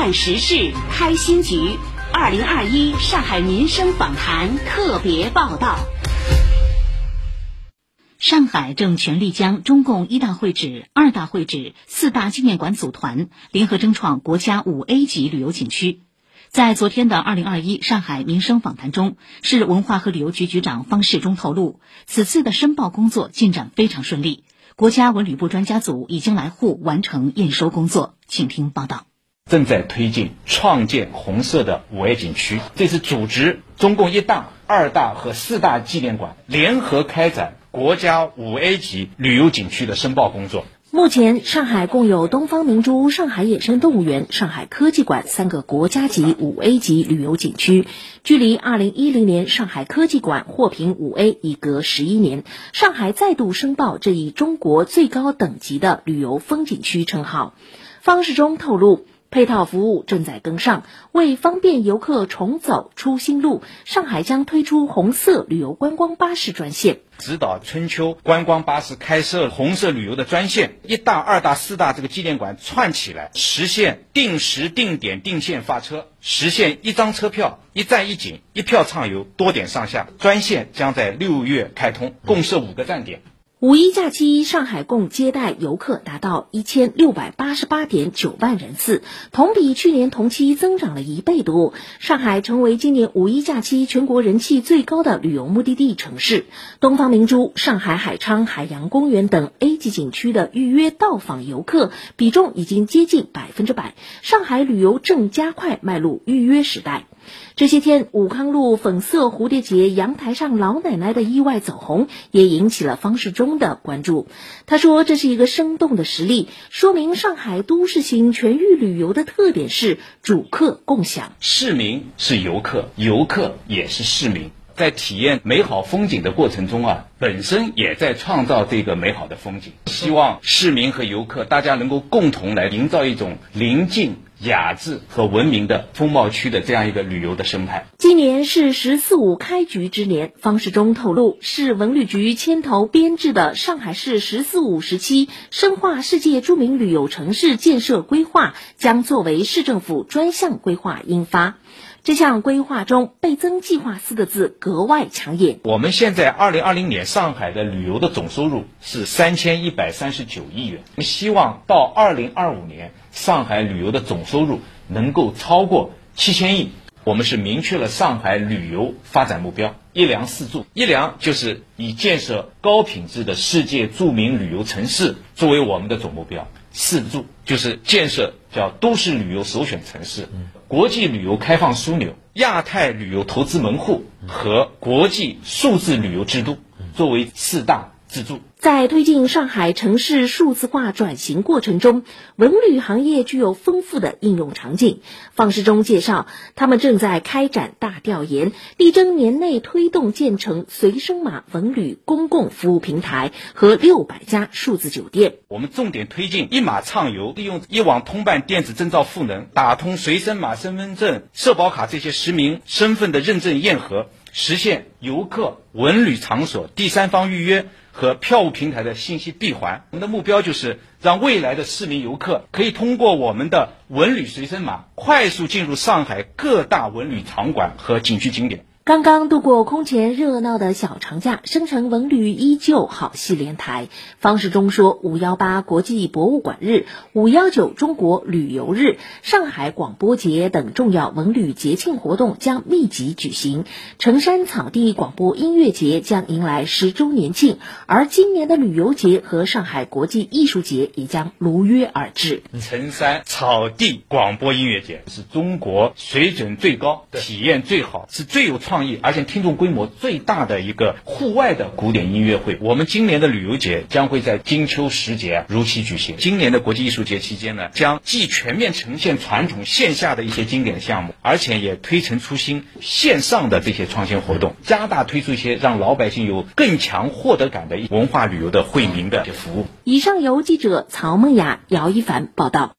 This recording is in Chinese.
办实事，开新局。二零二一上海民生访谈特别报道。上海正全力将中共一大会址、二大会址、四大纪念馆组团，联合争创国家五 A 级旅游景区。在昨天的二零二一上海民生访谈中，市文化和旅游局局长方世忠透露，此次的申报工作进展非常顺利，国家文旅部专家组已经来沪完成验收工作。请听报道。正在推进创建红色的五 A 景区，这是组织中共一大、二大和四大纪念馆联合开展国家五 A 级旅游景区的申报工作。目前，上海共有东方明珠、上海野生动物园、上海科技馆三个国家级五 A 级旅游景区。距离二零一零年上海科技馆获评五 A 已隔十一年，上海再度申报这一中国最高等级的旅游风景区称号。方世忠透露。配套服务正在跟上，为方便游客重走出新路，上海将推出红色旅游观光巴士专线，指导春秋观光巴士开设红色旅游的专线，一大、二大、四大这个纪念馆串起来，实现定时、定点、定线发车，实现一张车票一站一景，一票畅游，多点上下。专线将在六月开通，共设五个站点。五一假期，上海共接待游客达到一千六百八十八点九万人次，同比去年同期增长了一倍多。上海成为今年五一假期全国人气最高的旅游目的地城市。东方明珠、上海海昌海洋公园等 A 级景区的预约到访游客比重已经接近百分之百，上海旅游正加快迈入预约时代。这些天，武康路粉色蝴蝶结阳台上老奶奶的意外走红，也引起了方世忠的关注。他说：“这是一个生动的实例，说明上海都市型全域旅游的特点是主客共享，市民是游客，游客也是市民，在体验美好风景的过程中啊，本身也在创造这个美好的风景。希望市民和游客大家能够共同来营造一种宁静。”雅致和文明的风貌区的这样一个旅游的生态。今年是“十四五”开局之年，方世忠透露，市文旅局牵头编制的上海市“十四五”时期深化世界著名旅游城市建设规划将作为市政府专项规划印发。这项规划中“倍增计划”四个字格外抢眼。我们现在二零二零年上海的旅游的总收入是三千一百三十九亿元，我们希望到二零二五年上海旅游的总收入能够超过七千亿。我们是明确了上海旅游发展目标：一粮四住。一粮就是以建设高品质的世界著名旅游城市作为我们的总目标；四住就是建设叫都市旅游首选城市。国际旅游开放枢纽、亚太旅游投资门户和国际数字旅游制度，作为四大支柱。在推进上海城市数字化转型过程中，文旅行业具有丰富的应用场景。方世忠介绍，他们正在开展大调研，力争年内推动建成随身码文旅公共服务平台和六百家数字酒店。我们重点推进一码畅游，利用一网通办电子证照赋能，打通随身码、身份证、社保卡这些实名身份的认证验核，实现游客文旅场所第三方预约。和票务平台的信息闭环，我们的目标就是让未来的市民游客可以通过我们的文旅随身码，快速进入上海各大文旅场馆和景区景点。刚刚度过空前热闹的小长假，生成文旅依旧好戏连台。方世忠说：“五幺八国际博物馆日、五幺九中国旅游日、上海广播节等重要文旅节庆活动将密集举行，城山草地广播音乐节将迎来十周年庆，而今年的旅游节和上海国际艺术节也将如约而至。城山草地广播音乐节是中国水准最高、体验最好、是最有创。”而且听众规模最大的一个户外的古典音乐会，我们今年的旅游节将会在金秋时节如期举行。今年的国际艺术节期间呢，将既全面呈现传统线下的一些经典项目，而且也推陈出新线上的这些创新活动，加大推出一些让老百姓有更强获得感的文化旅游的惠民的服务。以上由记者曹梦雅、姚一凡报道。